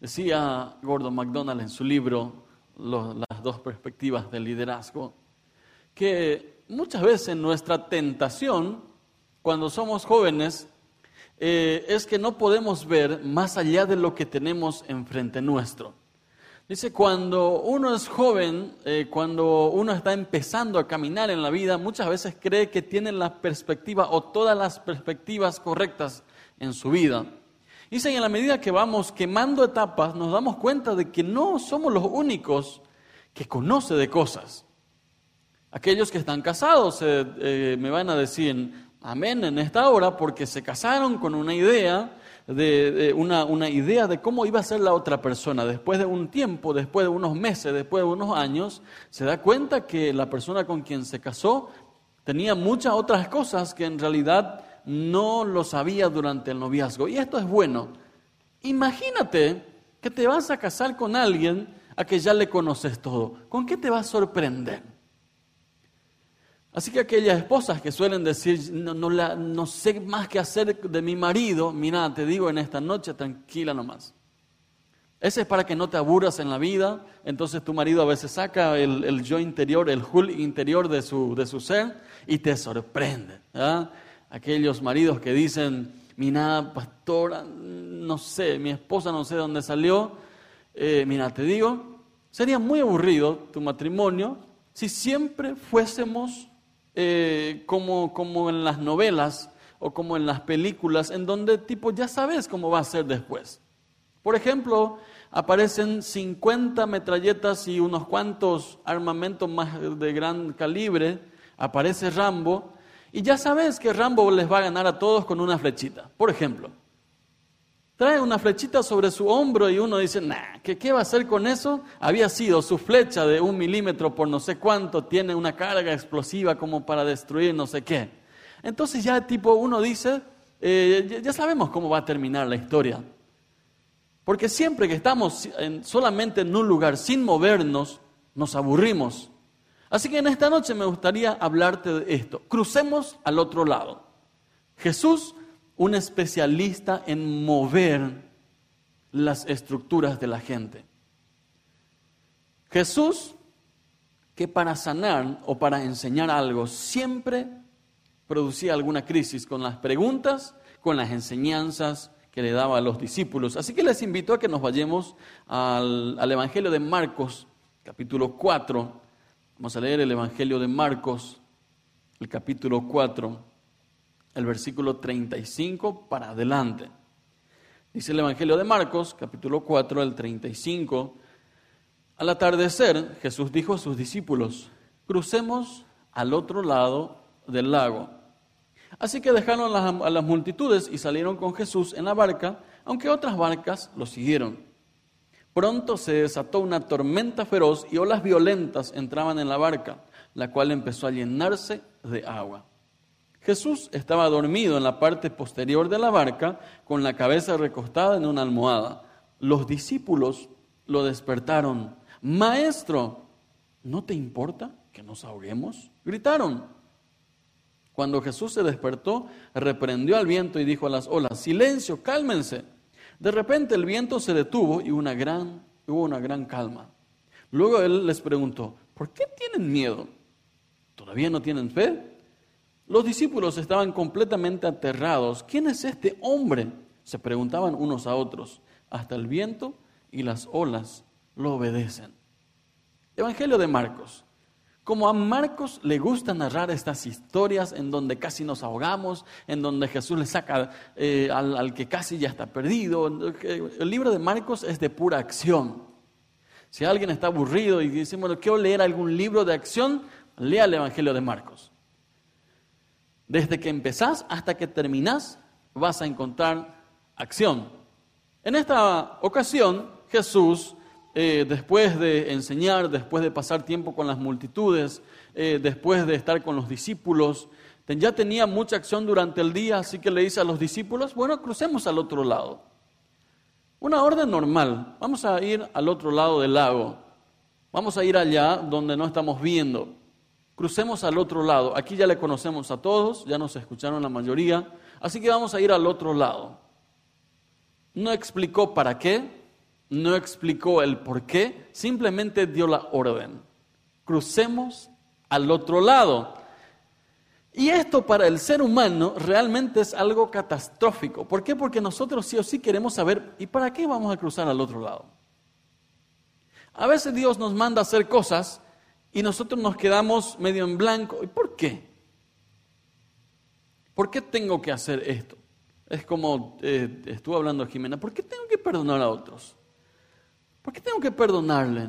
Decía Gordon MacDonald en su libro Las dos perspectivas del liderazgo, que muchas veces nuestra tentación cuando somos jóvenes eh, es que no podemos ver más allá de lo que tenemos enfrente nuestro. Dice, cuando uno es joven, eh, cuando uno está empezando a caminar en la vida, muchas veces cree que tiene la perspectiva o todas las perspectivas correctas en su vida. Dice, en la medida que vamos quemando etapas, nos damos cuenta de que no somos los únicos que conoce de cosas. Aquellos que están casados eh, me van a decir, amén en esta hora porque se casaron con una idea de, una, una, idea de cómo iba a ser la otra persona. Después de un tiempo, después de unos meses, después de unos años, se da cuenta que la persona con quien se casó tenía muchas otras cosas que en realidad no lo sabía durante el noviazgo. Y esto es bueno. Imagínate que te vas a casar con alguien a que ya le conoces todo. ¿Con qué te va a sorprender? Así que aquellas esposas que suelen decir, no, no, sé más qué hacer de mi marido, mira, te digo en esta noche, tranquila nomás. Ese es para que no te aburras en la vida. Entonces tu marido a veces saca el, yo interior, el hul interior de su, de su ser y te sorprende. Aquellos maridos que dicen, mira, pastora, no sé, mi esposa no sé dónde salió. Eh, mira, te digo, sería muy aburrido tu matrimonio si siempre fuésemos eh, como, como en las novelas o como en las películas, en donde tipo ya sabes cómo va a ser después. Por ejemplo, aparecen 50 metralletas y unos cuantos armamentos más de gran calibre, aparece Rambo, y ya sabes que Rambo les va a ganar a todos con una flechita. Por ejemplo, trae una flechita sobre su hombro y uno dice, nah, ¿qué, ¿qué va a hacer con eso? Había sido su flecha de un milímetro por no sé cuánto, tiene una carga explosiva como para destruir no sé qué. Entonces ya tipo uno dice, eh, ya sabemos cómo va a terminar la historia. Porque siempre que estamos solamente en un lugar sin movernos, nos aburrimos. Así que en esta noche me gustaría hablarte de esto. Crucemos al otro lado. Jesús un especialista en mover las estructuras de la gente. Jesús, que para sanar o para enseñar algo siempre producía alguna crisis con las preguntas, con las enseñanzas que le daba a los discípulos. Así que les invito a que nos vayamos al, Evangelio de Marcos, capítulo 4. Vamos a leer el Evangelio de Marcos, el capítulo 4 el versículo 35 para adelante. Dice el Evangelio de Marcos, capítulo 4, el 35. Al atardecer, Jesús dijo a sus discípulos, crucemos al otro lado del lago. Así que dejaron a las multitudes y salieron con Jesús en la barca, aunque otras barcas lo siguieron. Pronto se desató una tormenta feroz y olas violentas entraban en la barca, la cual empezó a llenarse de agua. Jesús estaba dormido en la parte posterior de la barca con la cabeza recostada en una almohada. Los discípulos lo despertaron. Maestro, ¿no te importa que nos ahoguemos? Gritaron. Cuando Jesús se despertó, reprendió al viento y dijo a las olas, silencio, cálmense. De repente el viento se detuvo y una gran, hubo una gran calma. Luego él les preguntó, ¿por qué tienen miedo? ¿Todavía no tienen fe? Los discípulos estaban completamente aterrados. ¿Quién es este hombre? Se preguntaban unos a otros. Hasta el viento y las olas lo obedecen. Evangelio de Marcos. Como a Marcos le gusta narrar estas historias en donde casi nos ahogamos, en donde Jesús le saca eh, al, al, que casi ya está perdido. El libro de Marcos es de pura acción. Si alguien está aburrido y dice, bueno, quiero leer algún libro de acción, lea el Evangelio de Marcos. Desde que empezás hasta que terminás vas a encontrar acción. En esta ocasión, Jesús, eh, después de enseñar, después de pasar tiempo con las multitudes, eh, después de estar con los discípulos, ya tenía mucha acción durante el día, así que le dice a los discípulos, bueno, crucemos al otro lado. Una orden normal, vamos a ir al otro lado del lago, vamos a ir allá donde no estamos viendo. Crucemos al otro lado. Aquí ya le conocemos a todos, ya nos escucharon la mayoría, así que vamos a ir al otro lado. No explicó para qué, no explicó el por qué, simplemente dio la orden. Crucemos al otro lado. Y esto para el ser humano realmente es algo catastrófico. ¿Por qué? Porque nosotros sí o sí queremos saber, ¿y para qué vamos a cruzar al otro lado? A veces Dios nos manda a hacer cosas y nosotros nos quedamos medio en blanco. ¿Y por qué? ¿Por qué tengo que hacer esto? Es como eh, estuvo hablando Jimena, ¿por qué tengo que perdonar a otros? ¿Por qué tengo que perdonarle?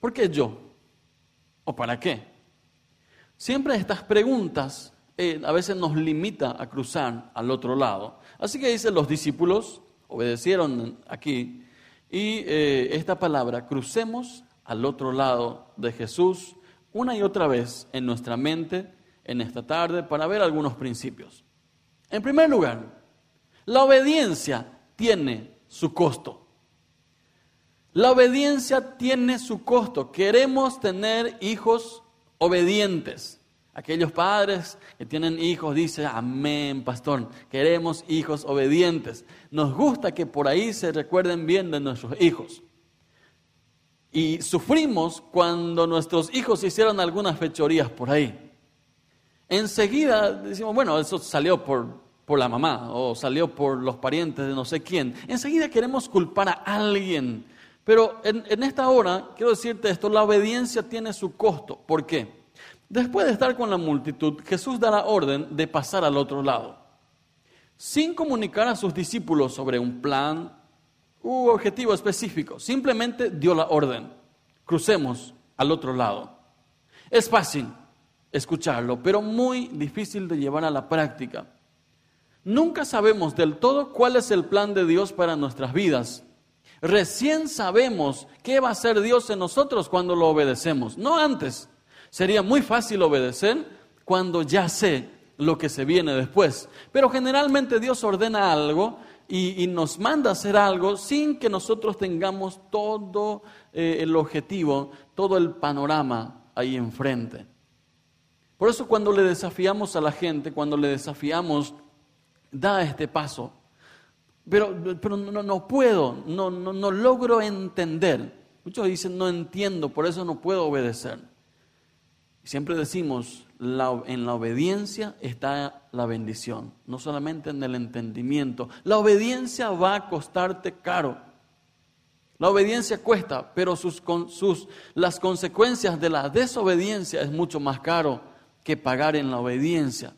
¿Por qué yo? ¿O para qué? Siempre estas preguntas eh, a veces nos limita a cruzar al otro lado. Así que dicen los discípulos, obedecieron aquí, y eh, esta palabra, crucemos al otro lado de Jesús una y otra vez en nuestra mente en esta tarde para ver algunos principios. En primer lugar, la obediencia tiene su costo. La obediencia tiene su costo. Queremos tener hijos obedientes. Aquellos padres que tienen hijos dicen, amén, pastor, queremos hijos obedientes. Nos gusta que por ahí se recuerden bien de nuestros hijos. Y sufrimos cuando nuestros hijos hicieron algunas fechorías por ahí enseguida decimos, bueno, eso salió por, por la mamá o salió por los parientes de no sé quién. Enseguida queremos culpar a alguien. Pero en, esta hora, quiero decirte esto, la obediencia tiene su costo. ¿Por qué? Después de estar con la multitud, Jesús da la orden de pasar al otro lado. Sin comunicar a sus discípulos sobre un plan u objetivo específico, simplemente dio la orden. Crucemos al otro lado. Es fácil, escucharlo, pero muy difícil de llevar a la práctica. Nunca sabemos del todo cuál es el plan de Dios para nuestras vidas. Recién sabemos qué va a hacer Dios en nosotros cuando lo obedecemos, no antes. Sería muy fácil obedecer cuando ya sé lo que se viene después. Pero generalmente Dios ordena algo y, nos manda a hacer algo sin que nosotros tengamos todo eh, el objetivo, todo el panorama ahí enfrente. Por eso cuando le desafiamos a la gente, cuando le desafiamos, da este paso. Pero, pero no, no puedo, no, no, no logro entender. Muchos dicen, no entiendo, por eso no puedo obedecer. Siempre decimos, en la obediencia está la bendición, no solamente en el entendimiento. La obediencia va a costarte caro. La obediencia cuesta, pero sus, sus, las consecuencias de la desobediencia es mucho más caro que pagar en la obediencia.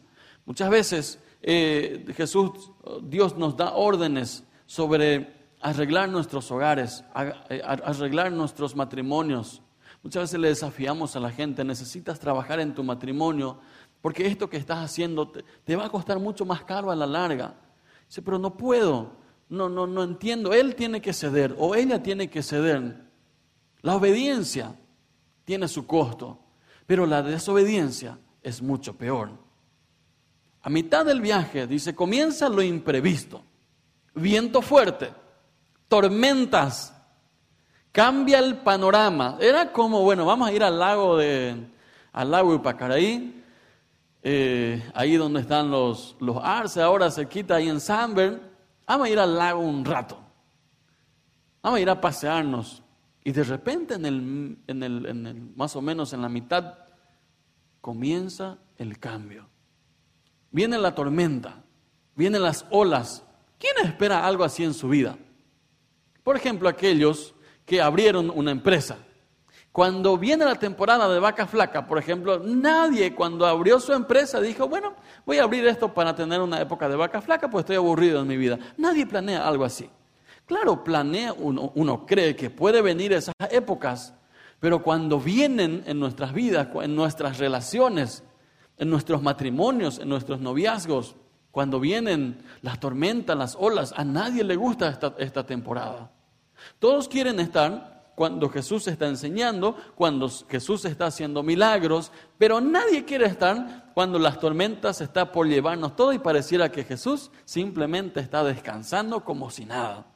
Muchas veces eh, Jesús, Dios nos da órdenes sobre arreglar nuestros hogares, eh, arreglar nuestros matrimonios. Muchas veces le desafiamos a la gente, necesitas trabajar en tu matrimonio, porque esto que estás haciendo te, va a costar mucho más caro a la larga. Dice, pero no puedo, no, no, no entiendo. Él tiene que ceder o ella tiene que ceder. La obediencia tiene su costo, pero la desobediencia es mucho peor. A mitad del viaje, dice, comienza lo imprevisto. Viento fuerte, tormentas, cambia el panorama. Era como, bueno, vamos a ir al lago de, al lago Ipacaraí, eh, ahí donde están los, los ahora cerquita ahí en Sanber. Vamos a ir al lago un rato. Vamos a ir a pasearnos. Y de repente, en el, en el, en el, más o menos en la mitad comienza el cambio. Viene la tormenta, vienen las olas. ¿Quién espera algo así en su vida? Por ejemplo, aquellos que abrieron una empresa. Cuando viene la temporada de vaca flaca, por ejemplo, nadie cuando abrió su empresa dijo, bueno, voy a abrir esto para tener una época de vaca flaca, pues estoy aburrido en mi vida. Nadie planea algo así. Claro, planea uno, uno cree que puede venir esas épocas, pero cuando vienen en nuestras vidas, en nuestras relaciones, en nuestros matrimonios, en nuestros noviazgos, cuando vienen las tormentas, las olas, a nadie le gusta esta, esta temporada. Todos quieren estar cuando Jesús está enseñando, cuando Jesús está haciendo milagros, pero nadie quiere estar cuando las tormentas están por llevarnos todo y pareciera que Jesús simplemente está descansando como si nada.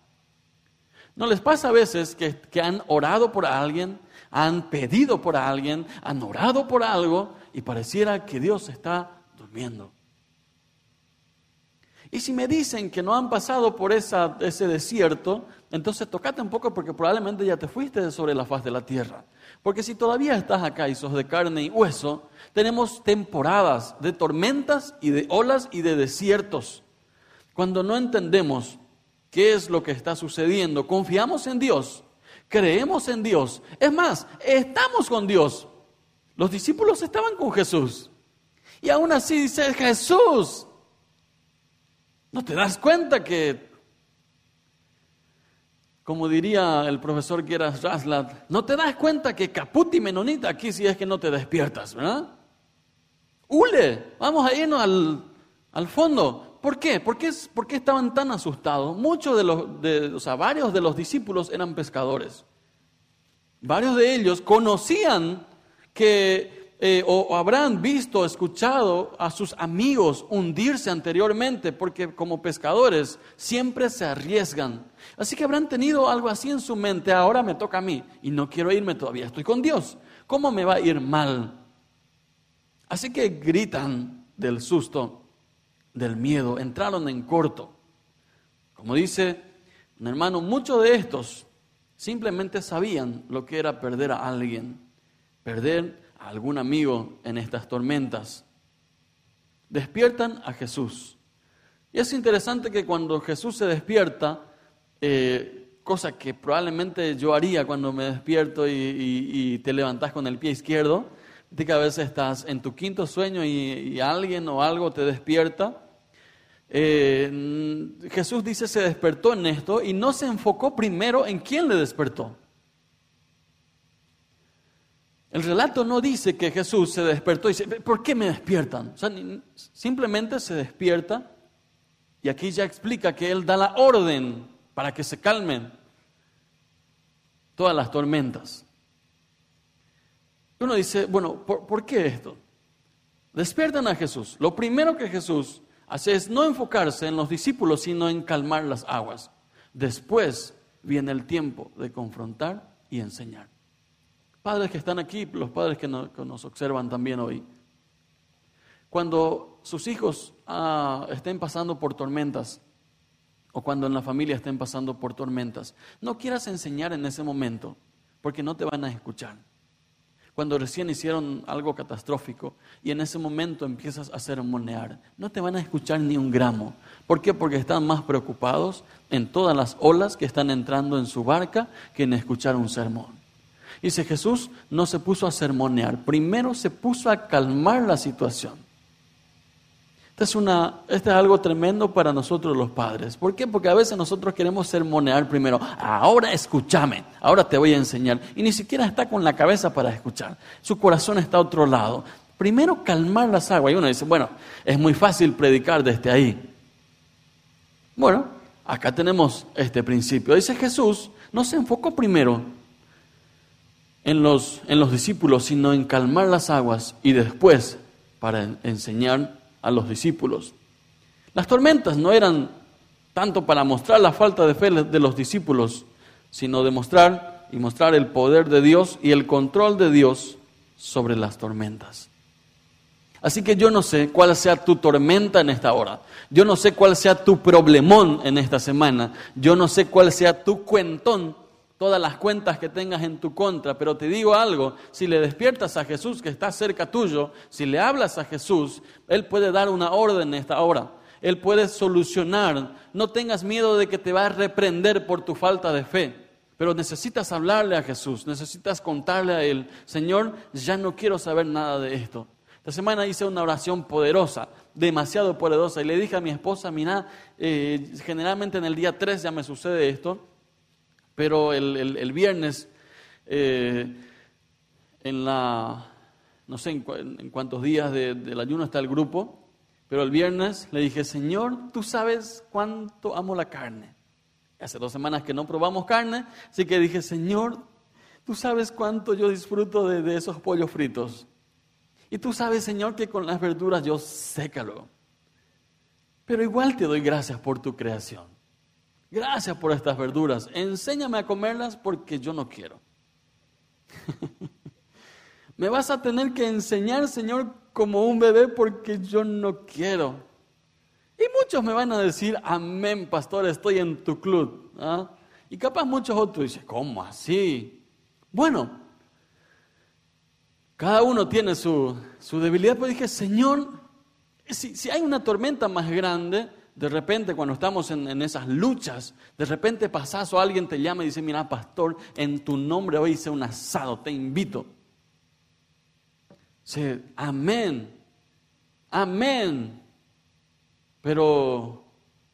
¿No les pasa a veces que, que han orado por alguien, han pedido por alguien, han orado por algo y pareciera que Dios está durmiendo. Y si me dicen que no han pasado por ese desierto, entonces tocate un poco porque probablemente ya te fuiste sobre la faz de la tierra. Porque si todavía estás acá y sos de carne y hueso, tenemos temporadas de tormentas y de olas y de desiertos. Cuando no entendemos qué es lo que está sucediendo, confiamos en Dios, creemos en Dios. Es más, estamos con Dios. Los discípulos estaban con Jesús. Y aún así dice Jesús, ¿no te das cuenta que como diría el profesor Geras Raslat, no te das cuenta que caputi menonita aquí si es que no te despiertas, ¿verdad? Hule, vamos a irnos al, fondo. ¿Por qué? ¿Por qué, ¿Por qué, estaban tan asustados? Muchos de los, de, o sea, varios de los discípulos eran pescadores. Varios de ellos conocían que eh, o, habrán visto, escuchado a sus amigos hundirse anteriormente, porque como pescadores siempre se arriesgan. Así que habrán tenido algo así en su mente, ahora me toca a mí y no quiero irme todavía, estoy con Dios. ¿Cómo me va a ir mal? Así que gritan del susto, del miedo, entraron en corto. Como dice un hermano, muchos de estos simplemente sabían lo que era perder a alguien, perder algún amigo en estas tormentas. Despiertan a Jesús. Y es interesante que cuando Jesús se despierta, eh, cosa que probablemente yo haría cuando me despierto y, te levantas con el pie izquierdo, de que a veces estás en tu quinto sueño y, alguien o algo te despierta. Eh, Jesús dice se despertó en esto y no se enfocó primero en quién le despertó. El relato no dice que Jesús se despertó y dice, ¿por qué me despiertan? simplemente se despierta y aquí ya explica que Él da la orden para que se calmen todas las tormentas. Uno dice, bueno, ¿por, ¿por qué esto? Despiertan a Jesús. Lo primero que Jesús hace es no enfocarse en los discípulos, sino en calmar las aguas. Después viene el tiempo de confrontar y enseñar padres que están aquí, los padres que, nos observan también hoy, cuando sus hijos ah, estén pasando por tormentas, o cuando en la familia estén pasando por tormentas, no quieras enseñar en ese momento, porque no te van a escuchar. Cuando recién hicieron algo catastrófico y en ese momento empiezas a sermonear, no te van a escuchar ni un gramo. ¿Por qué? Porque están más preocupados en todas las olas que están entrando en su barca que en escuchar un sermón. Dice Jesús no se puso a sermonear, primero se puso a calmar la situación. Esto es, este es algo tremendo para nosotros los padres. ¿Por qué? Porque a veces nosotros queremos sermonear primero. Ahora escúchame, ahora te voy a enseñar. Y ni siquiera está con la cabeza para escuchar. Su corazón está a otro lado. Primero calmar las aguas. Y uno dice, bueno, es muy fácil predicar desde ahí. Bueno, acá tenemos este principio. Dice Jesús, no se enfocó primero en los, en los discípulos, sino en calmar las aguas y después para enseñar a los discípulos. Las tormentas no eran tanto para mostrar la falta de fe de los discípulos, sino demostrar y mostrar el poder de Dios y el control de Dios sobre las tormentas. Así que yo no sé cuál sea tu tormenta en esta hora. Yo no sé cuál sea tu problemón en esta semana. Yo no sé cuál sea tu cuentón todas las cuentas que tengas en tu contra, pero te digo algo, si le despiertas a Jesús que está cerca tuyo, si le hablas a Jesús, Él puede dar una orden en esta hora, Él puede solucionar, no tengas miedo de que te va a reprender por tu falta de fe. Pero necesitas hablarle a Jesús, necesitas contarle a Él, Señor, ya no quiero saber nada de esto. Esta semana hice una oración poderosa, demasiado poderosa, y le dije a mi esposa, mira, eh, generalmente en el día 3 ya me sucede esto, pero el, viernes, eh, en la, no sé en, cuántos días del ayuno está el grupo, pero el viernes le dije, Señor, tú sabes cuánto amo la carne. Hace dos semanas que no probamos carne, así que dije, Señor, tú sabes cuánto yo disfruto de, de esos pollos fritos. Y tú sabes, Señor, que con las verduras yo sécalo. Pero igual te doy gracias por tu creación. Gracias por estas verduras. Enséñame a comerlas porque yo no quiero. Me vas a tener que enseñar, Señor, como un bebé porque yo no quiero. Y muchos me van a decir, amén, pastor, estoy en tu club. ¿ah? Y capaz muchos otros dicen, ¿cómo así? Bueno, cada uno tiene su, debilidad, pero dije, Señor, si, si, hay una tormenta más grande, de repente cuando estamos en, en, esas luchas, de repente pasas o alguien te llama y dice, mira, pastor, en tu nombre hoy hice un asado, te invito. Sí, amén, amén. Pero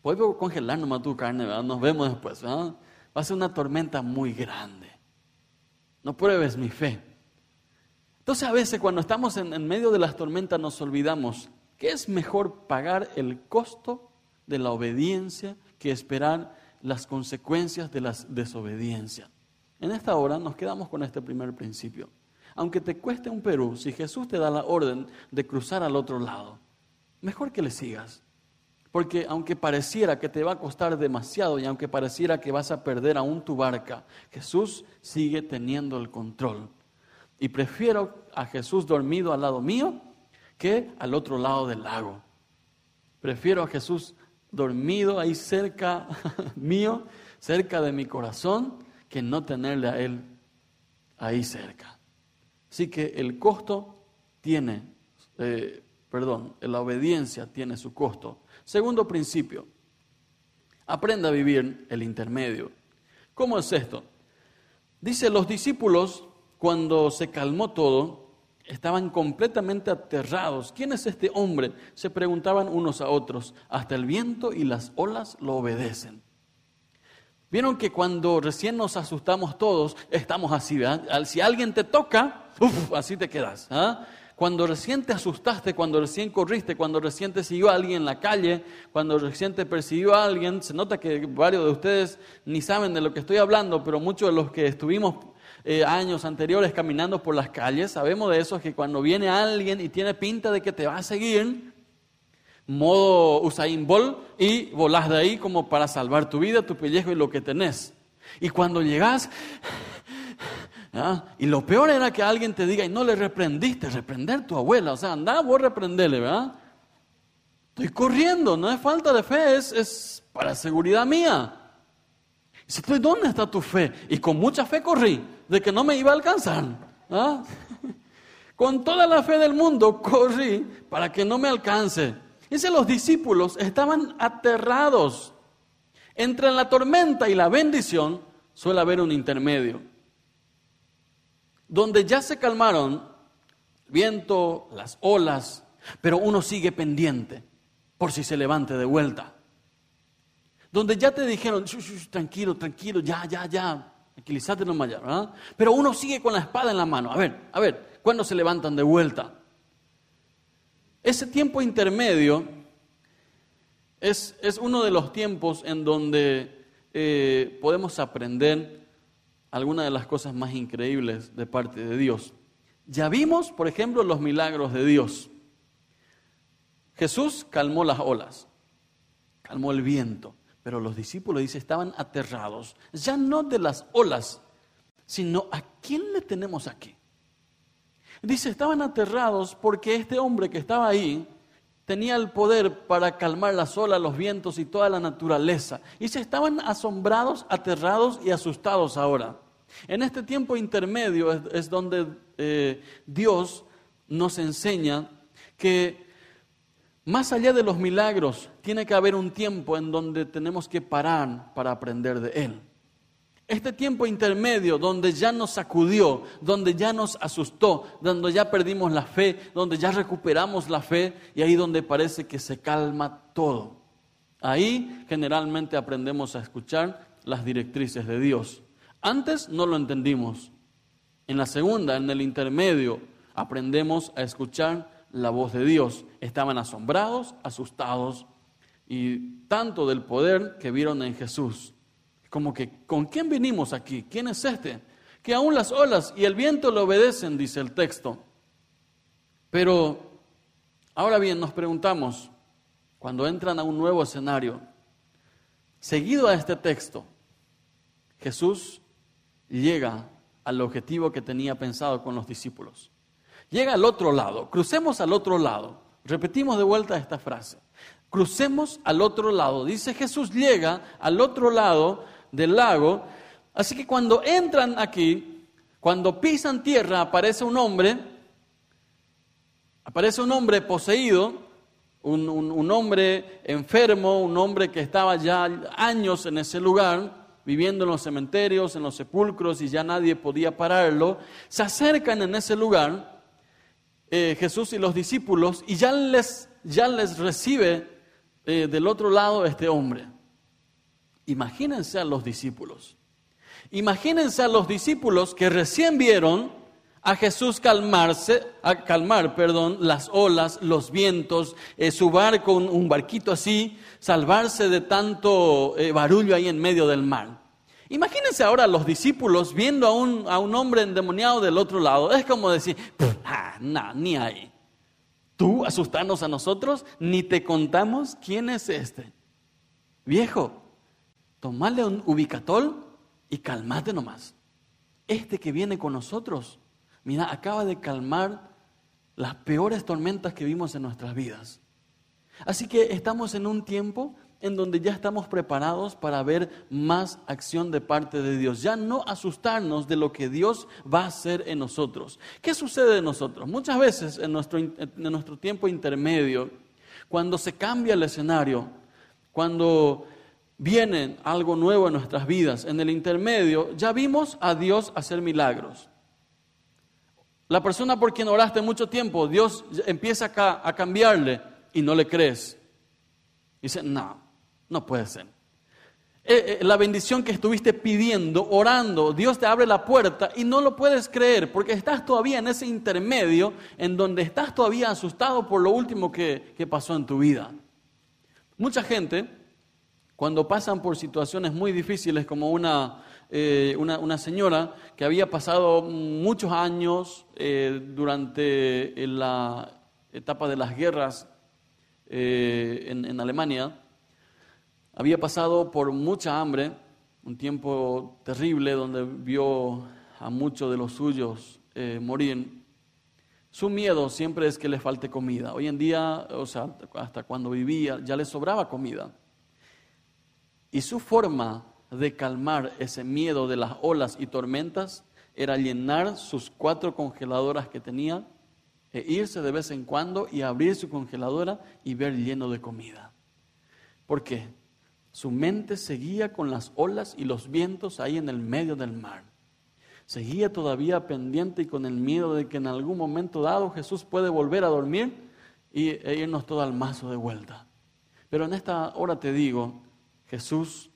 puedo congelar nomás tu carne, ¿verdad? Nos vemos después. Va a ser una tormenta muy grande. No pruebes mi fe. Entonces a veces cuando estamos en, en medio de las tormentas nos olvidamos que es mejor pagar el costo de la obediencia que esperar las consecuencias de la desobediencia. En esta hora nos quedamos con este primer principio. Aunque te cueste un Perú, si Jesús te da la orden de cruzar al otro lado, mejor que le sigas. Porque aunque pareciera que te va a costar demasiado y aunque pareciera que vas a perder aún tu barca, Jesús sigue teniendo el control. Y prefiero a Jesús dormido al lado mío que al otro lado del lago. Prefiero a Jesús dormido ahí cerca mío, cerca de mi corazón, que no tenerle a Él ahí cerca. Así que el costo tiene, eh, perdón, la obediencia tiene su costo. Segundo principio, aprenda a vivir el intermedio. ¿Cómo es esto? Dice, los discípulos, cuando se calmó todo, estaban completamente aterrados. ¿Quién es este hombre? Se preguntaban unos a otros. Hasta el viento y las olas lo obedecen. Vieron que cuando recién nos asustamos todos, estamos así, ¿verdad? Si alguien te toca, así te quedas. ¿ah? Cuando recién te asustaste, cuando recién corriste, cuando recién te siguió alguien en la calle, cuando recién te persiguió a alguien, se nota que varios de ustedes ni saben de lo que estoy hablando, pero muchos de los que estuvimos eh, años anteriores caminando por las calles, sabemos de eso, que cuando viene alguien y tiene pinta de que te va a seguir, modo Usain Bolt, y volás de ahí como para salvar tu vida, tu pellejo y lo que tenés. Y cuando llegas. Y lo peor era que alguien te diga, y no le reprendiste, reprender tu abuela. O sea, anda vos reprenderle, ¿verdad? Estoy corriendo, no es falta de fe, es, es para seguridad mía. Y si ¿dónde está tu fe? Y con mucha fe corrí, de que no me iba a alcanzar. ¿ah? Con toda la fe del mundo corrí para que no me alcance. Dice, los discípulos estaban aterrados. Entre la tormenta y la bendición suele haber un intermedio donde ya se calmaron el viento, las olas, pero uno sigue pendiente por si se levante de vuelta. Donde ya te dijeron, tranquilo, tranquilo, ya, ya, ya, tranquilízate nomás ya, ¿verdad? Pero uno sigue con la espada en la mano. A ver, a ver, ¿cuándo se levantan de vuelta? Ese tiempo intermedio es, es uno de los tiempos en donde eh, podemos aprender algunas de las cosas más increíbles de parte de Dios. Ya vimos, por ejemplo, los milagros de Dios. Jesús calmó las olas, calmó el viento, pero los discípulos, dice, estaban aterrados, ya no de las olas, sino a quién le tenemos aquí. Dice, estaban aterrados porque este hombre que estaba ahí tenía el poder para calmar las olas, los vientos y toda la naturaleza. Y se estaban asombrados, aterrados y asustados ahora. En este tiempo intermedio es, donde eh, Dios nos enseña que más allá de los milagros, tiene que haber un tiempo en donde tenemos que parar para aprender de Él. Este tiempo intermedio donde ya nos sacudió, donde ya nos asustó, donde ya perdimos la fe, donde ya recuperamos la fe y ahí donde parece que se calma todo. Ahí generalmente aprendemos a escuchar las directrices de Dios. Antes no lo entendimos. En la segunda, en el intermedio, aprendemos a escuchar la voz de Dios. Estaban asombrados, asustados y tanto del poder que vieron en Jesús. Como que, ¿con quién vinimos aquí? ¿Quién es este? Que aún las olas y el viento le obedecen, dice el texto. Pero, ahora bien, nos preguntamos, cuando entran a un nuevo escenario, seguido a este texto, Jesús llega al objetivo que tenía pensado con los discípulos. Llega al otro lado, crucemos al otro lado. Repetimos de vuelta esta frase. crucemos al otro lado. Dice Jesús llega al otro lado del lago, así que cuando entran aquí, cuando pisan tierra, aparece un hombre, aparece un hombre poseído, un, un hombre enfermo, un hombre que estaba ya años en ese lugar, viviendo en los cementerios, en los sepulcros y ya nadie podía pararlo, se acercan en ese lugar eh, Jesús y los discípulos y ya les, ya les recibe eh, del otro lado este hombre. Imagínense a los discípulos. Imagínense a los discípulos que recién vieron a Jesús calmarse, a calmar, perdón, las olas, los vientos, eh, su barco, un, barquito así, salvarse de tanto barullo ahí en medio del mar. Imagínense ahora los discípulos viendo a un, a un hombre endemoniado del otro lado. Es como decir, ah, ni ahí. Tú asustarnos a nosotros, ni te contamos quién es este. Viejo, tomarle un ubicatol y calmate nomás. Este que viene con nosotros Mira, acaba de calmar las peores tormentas que vimos en nuestras vidas. Así que estamos en un tiempo en donde ya estamos preparados para ver más acción de parte de Dios, ya no asustarnos de lo que Dios va a hacer en nosotros. ¿Qué sucede en nosotros? Muchas veces en nuestro, en nuestro tiempo intermedio, cuando se cambia el escenario, cuando viene algo nuevo en nuestras vidas, en el intermedio, ya vimos a Dios hacer milagros. La persona por quien oraste mucho tiempo, Dios empieza a, cambiarle y no le crees. Dice, no, no puede ser. Eh, eh, la bendición que estuviste pidiendo, orando, Dios te abre la puerta y no lo puedes creer porque estás todavía en ese intermedio en donde estás todavía asustado por lo último que, que pasó en tu vida. Mucha gente, cuando pasan por situaciones muy difíciles como una eh, una, señora que había pasado muchos años durante la etapa de las guerras eh, en, Alemania, había pasado por mucha hambre, un tiempo terrible donde vio a muchos de los suyos morir. Su miedo siempre es que le falte comida. Hoy en día, o sea, hasta cuando vivía, ya le sobraba comida. Y su forma de calmar ese miedo de las olas y tormentas era llenar sus cuatro congeladoras que tenía e irse de vez en cuando y abrir su congeladora y ver lleno de comida. ¿Por qué? Su mente seguía con las olas y los vientos ahí en el medio del mar. Seguía todavía pendiente y con el miedo de que en algún momento dado Jesús puede volver a dormir y, e irnos todo al mazo de vuelta. Pero en esta hora te digo, Jesús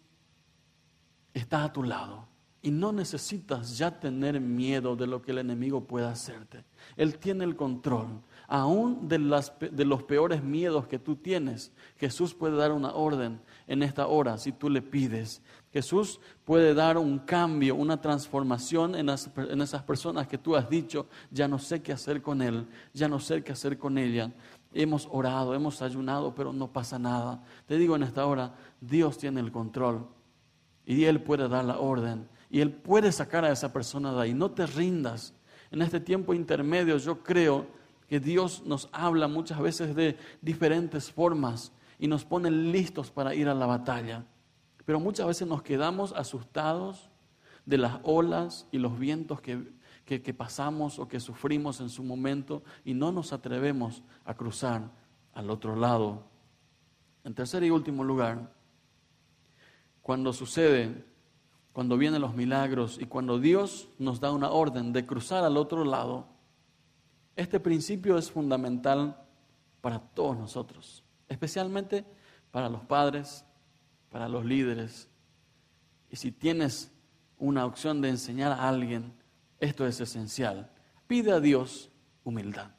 está a tu lado. Y no necesitas ya tener miedo de lo que el enemigo pueda hacerte. Él tiene el control. Aún de, las, de los peores miedos que tú tienes, Jesús puede dar una orden en esta hora si tú le pides. Jesús puede dar un cambio, una transformación en, en esas personas que tú has dicho, ya no sé qué hacer con él, ya no sé qué hacer con ella. Hemos orado, hemos ayunado, pero no pasa nada. Te digo en esta hora, Dios tiene el control. Y Él puede dar la orden. Y Él puede sacar a esa persona de ahí. No te rindas. En este tiempo intermedio yo creo que Dios nos habla muchas veces de diferentes formas y nos pone listos para ir a la batalla. Pero muchas veces nos quedamos asustados de las olas y los vientos que, que, que pasamos o que sufrimos en su momento y no nos atrevemos a cruzar al otro lado. En tercer y último lugar, cuando sucede, cuando vienen los milagros y cuando Dios nos da una orden de cruzar al otro lado, este principio es fundamental para todos nosotros, especialmente para los padres, para los líderes. Y si tienes una opción de enseñar a alguien, esto es esencial. Pide a Dios humildad.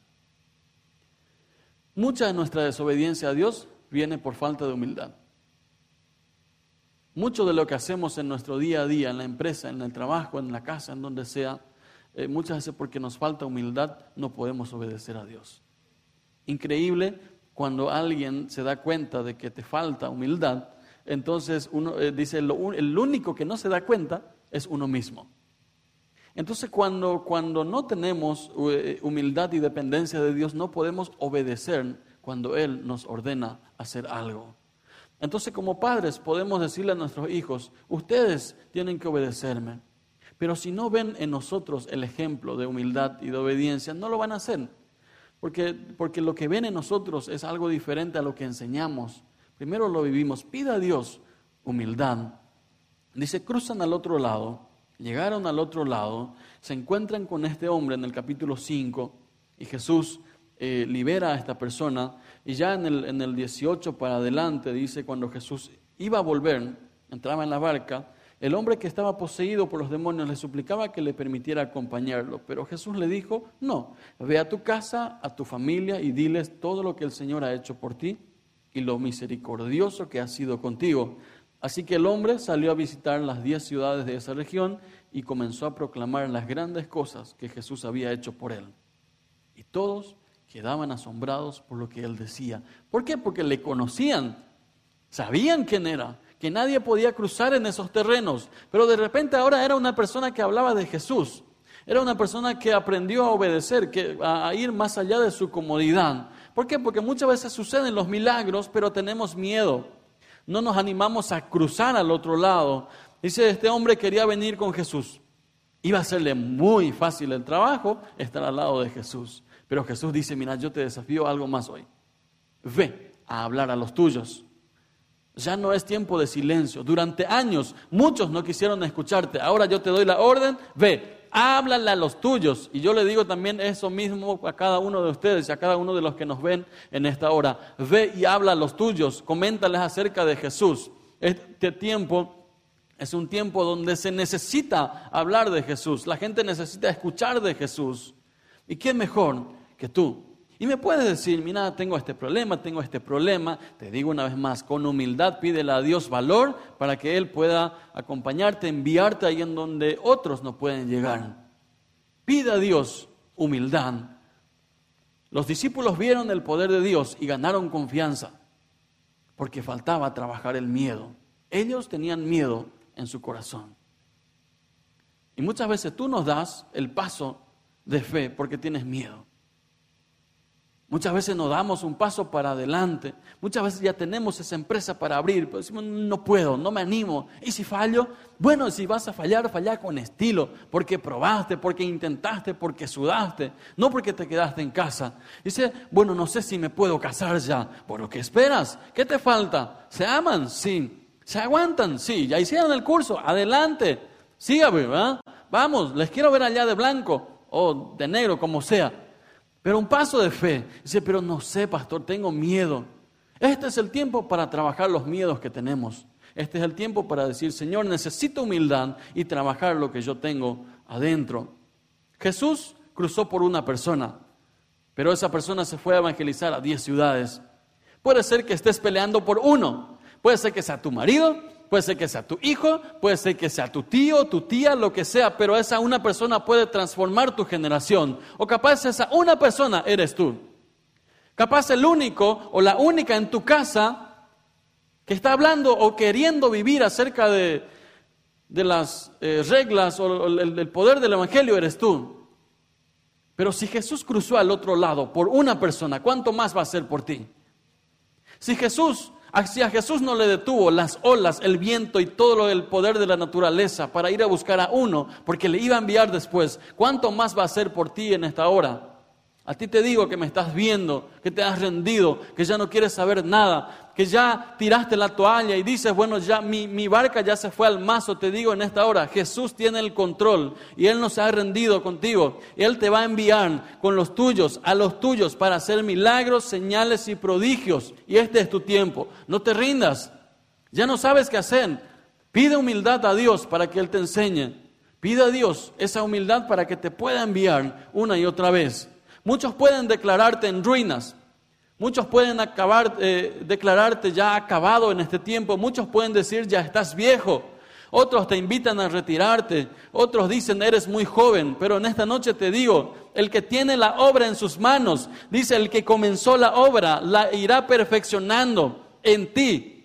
Mucha de nuestra desobediencia a Dios viene por falta de humildad. Mucho de lo que hacemos en nuestro día a día, en la empresa, en el trabajo, en la casa, en donde sea, eh, muchas veces porque nos falta humildad no podemos obedecer a Dios. Increíble cuando alguien se da cuenta de que te falta humildad, entonces uno eh, dice, el único que no se da cuenta es uno mismo. Entonces cuando, cuando no tenemos eh, humildad y dependencia de Dios, no podemos obedecer cuando Él nos ordena hacer algo. Entonces como padres podemos decirle a nuestros hijos, ustedes tienen que obedecerme. Pero si no ven en nosotros el ejemplo de humildad y de obediencia, no lo van a hacer. Porque, porque lo que ven en nosotros es algo diferente a lo que enseñamos. Primero lo vivimos. Pida a Dios humildad. Dice, cruzan al otro lado, llegaron al otro lado, se encuentran con este hombre en el capítulo 5 y Jesús eh, libera a esta persona y ya en el, en el 18 para adelante dice, cuando Jesús iba a volver, entraba en la barca, el hombre que estaba poseído por los demonios le suplicaba que le permitiera acompañarlo, pero Jesús le dijo, no, ve a tu casa, a tu familia y diles todo lo que el Señor ha hecho por ti y lo misericordioso que ha sido contigo. Así que el hombre salió a visitar las diez ciudades de esa región y comenzó a proclamar las grandes cosas que Jesús había hecho por él. Y todos quedaban asombrados por lo que él decía. ¿Por qué? Porque le conocían, sabían quién era, que nadie podía cruzar en esos terrenos, pero de repente ahora era una persona que hablaba de Jesús. Era una persona que aprendió a obedecer, que, a ir más allá de su comodidad. ¿Por qué? Porque muchas veces suceden los milagros, pero tenemos miedo. No nos animamos a cruzar al otro lado. Dice, este hombre quería venir con Jesús. Iba a serle muy fácil el trabajo estar al lado de Jesús. Pero Jesús dice, mira, yo te desafío algo más hoy. Ve a hablar a los tuyos. Ya no es tiempo de silencio. Durante años muchos no quisieron escucharte. Ahora yo te doy la orden, ve, háblale a los tuyos. Y yo le digo también eso mismo a cada uno de ustedes y a cada uno de los que nos ven en esta hora. Ve y habla a los tuyos, coméntales acerca de Jesús. Este tiempo es un tiempo donde se necesita hablar de Jesús. La gente necesita escuchar de Jesús. ¿Y qué mejor que tú y me puedes decir, mira, tengo este problema, tengo este problema. Te digo una vez más, con humildad pídele a Dios valor para que Él pueda acompañarte, enviarte ahí en donde otros no pueden llegar. Pida a Dios humildad. Los discípulos vieron el poder de Dios y ganaron confianza porque faltaba trabajar el miedo. Ellos tenían miedo en su corazón. Y muchas veces tú nos das el paso de fe porque tienes miedo. Muchas veces nos damos un paso para adelante. Muchas veces ya tenemos esa empresa para abrir, pero decimos, no puedo, no me animo. ¿Y si fallo? Bueno, si vas a fallar, falla con estilo, porque probaste, porque intentaste, porque sudaste, no porque te quedaste en casa. Dice, bueno, no sé si me puedo casar ya. ¿Por qué esperas? ¿Qué te falta? ¿Se aman? Sí. ¿Se aguantan? Sí. ¿Ya hicieron el curso? Adelante. Sígame, ¿verdad? Vamos, les quiero ver allá de blanco o de negro, como sea. Pero un paso de fe. Dice, pero no sé, pastor, tengo miedo. Este es el tiempo para trabajar los miedos que tenemos. Este es el tiempo para decir, Señor, necesito humildad y trabajar lo que yo tengo adentro. Jesús cruzó por una persona, pero esa persona se fue a evangelizar a diez ciudades. Puede ser que estés peleando por uno. Puede ser que sea tu marido, puede ser que sea tu hijo, puede ser que sea tu tío, tu tía, lo que sea, pero esa una persona puede transformar tu generación. O capaz esa una persona eres tú. Capaz el único o la única en tu casa que está hablando o queriendo vivir acerca de, las eh, reglas o el poder del Evangelio eres tú. Pero si Jesús cruzó al otro lado por una persona, ¿cuánto más va a ser por ti? Si Jesús si a Jesús no le detuvo las olas, el viento y todo del poder de la naturaleza para ir a buscar a uno, porque le iba a enviar después, ¿cuánto más va a hacer por ti en esta hora? A ti te digo que me estás viendo, que te has rendido, que ya no quieres saber nada, que ya tiraste la toalla y dices, bueno, ya mi, barca ya se fue al mazo, te digo en esta hora, Jesús tiene el control y Él no se ha rendido contigo. Él te va a enviar con los tuyos, a los tuyos, para hacer milagros, señales y prodigios. Y este es tu tiempo. No te rindas. Ya no sabes qué hacer. Pide humildad a Dios para que Él te enseñe. Pide a Dios esa humildad para que te pueda enviar una y otra vez. Muchos pueden declararte en ruinas, Muchos pueden acabar, eh, declararte ya acabado en este tiempo. Muchos pueden decir ya estás viejo. Otros te invitan a retirarte. Otros dicen eres muy joven. Pero en esta noche te digo, el que tiene la obra en sus manos, dice el que comenzó la obra, la irá perfeccionando en ti.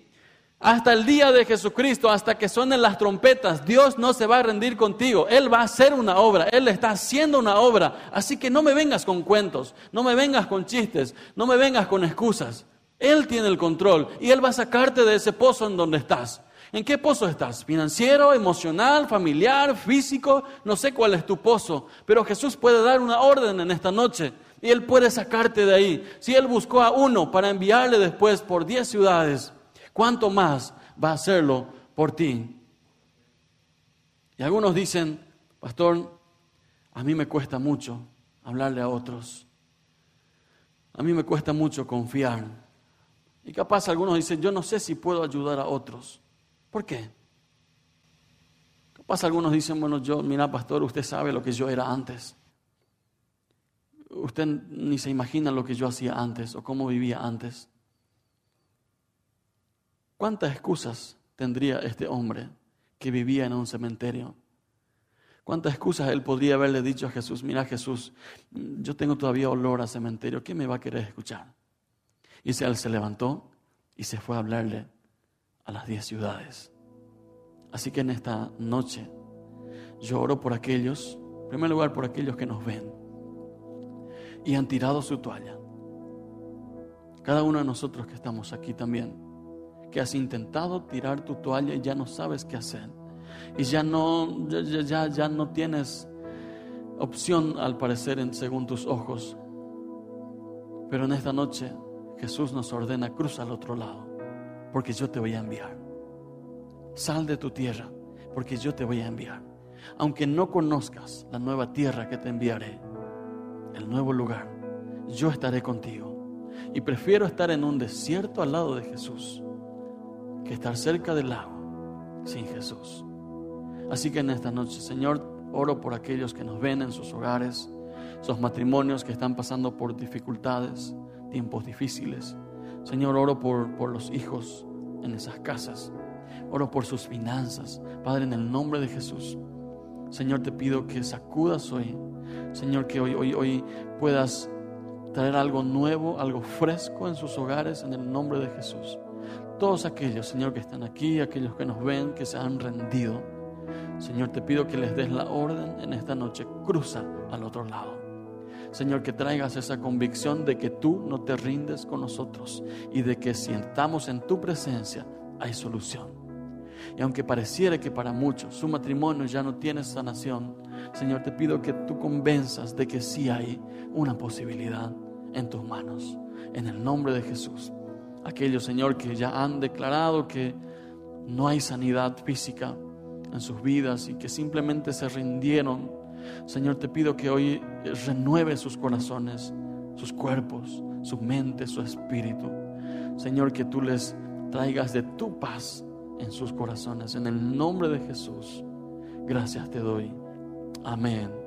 Hasta el día de Jesucristo, hasta que suenen las trompetas, Dios no se va a rendir contigo. Él va a hacer una obra, Él está haciendo una obra. Así que no me vengas con cuentos, no me vengas con chistes, no me vengas con excusas. Él tiene el control y Él va a sacarte de ese pozo en donde estás. ¿En qué pozo estás? ¿Financiero, emocional, familiar, físico? No sé cuál es tu pozo, pero Jesús puede dar una orden en esta noche y Él puede sacarte de ahí. Si Él buscó a uno para enviarle después por diez ciudades, ¿cuánto más va a hacerlo por ti? Y algunos dicen, pastor, a mí me cuesta mucho hablarle a otros. A mí me cuesta mucho confiar. Y capaz algunos dicen, yo no sé si puedo ayudar a otros. ¿Por qué? Capaz algunos dicen, bueno, yo, mira, pastor, usted sabe lo que yo era antes. Usted ni se imagina lo que yo hacía antes o cómo vivía antes. ¿Cuántas excusas tendría este hombre que vivía en un cementerio? ¿Cuántas excusas él podría haberle dicho a Jesús? Mira Jesús, yo tengo todavía olor a cementerio, ¿quién me va a querer escuchar? Y él se levantó y se fue a hablarle a las diez ciudades. Así que en esta noche yo oro por aquellos, en primer lugar por aquellos que nos ven y han tirado su toalla. Cada uno de nosotros que estamos aquí también, que has intentado tirar tu toalla y ya no sabes qué hacer. Y ya no, ya, ya, no tienes opción al parecer en, según tus ojos. Pero en esta noche Jesús nos ordena, cruza al otro lado, porque yo te voy a enviar. Sal de tu tierra, porque yo te voy a enviar. Aunque no conozcas la nueva tierra que te enviaré, el nuevo lugar, yo estaré contigo. Y prefiero estar en un desierto al lado de Jesús que estar cerca del lago sin Jesús. Así que en esta noche, Señor, oro por aquellos que nos ven en sus hogares, esos matrimonios que están pasando por dificultades, tiempos difíciles. Señor, oro por, por los hijos en esas casas. Oro por sus finanzas. Padre, en el nombre de Jesús. Señor, te pido que sacudas hoy. Señor, que hoy, hoy, hoy puedas traer algo nuevo, algo fresco en sus hogares en el nombre de Jesús. Todos aquellos, Señor, que están aquí, aquellos que nos ven, que se han rendido. Señor, te pido que les des la orden en esta noche. Cruza al otro lado. Señor, que traigas esa convicción de que tú no te rindes con nosotros y de que si estamos en tu presencia hay solución. Y aunque pareciera que para muchos su matrimonio ya no tiene sanación, Señor, te pido que tú convenzas de que sí hay una posibilidad en tus manos. En el nombre de Jesús. Aquellos, Señor, que ya han declarado que no hay sanidad física en sus vidas y que simplemente se rindieron Señor, te pido que hoy renueve sus corazones, sus cuerpos, su mente, su espíritu. Señor, que tú les traigas de tu paz en sus corazones. En el nombre de Jesús, gracias te doy. Amén.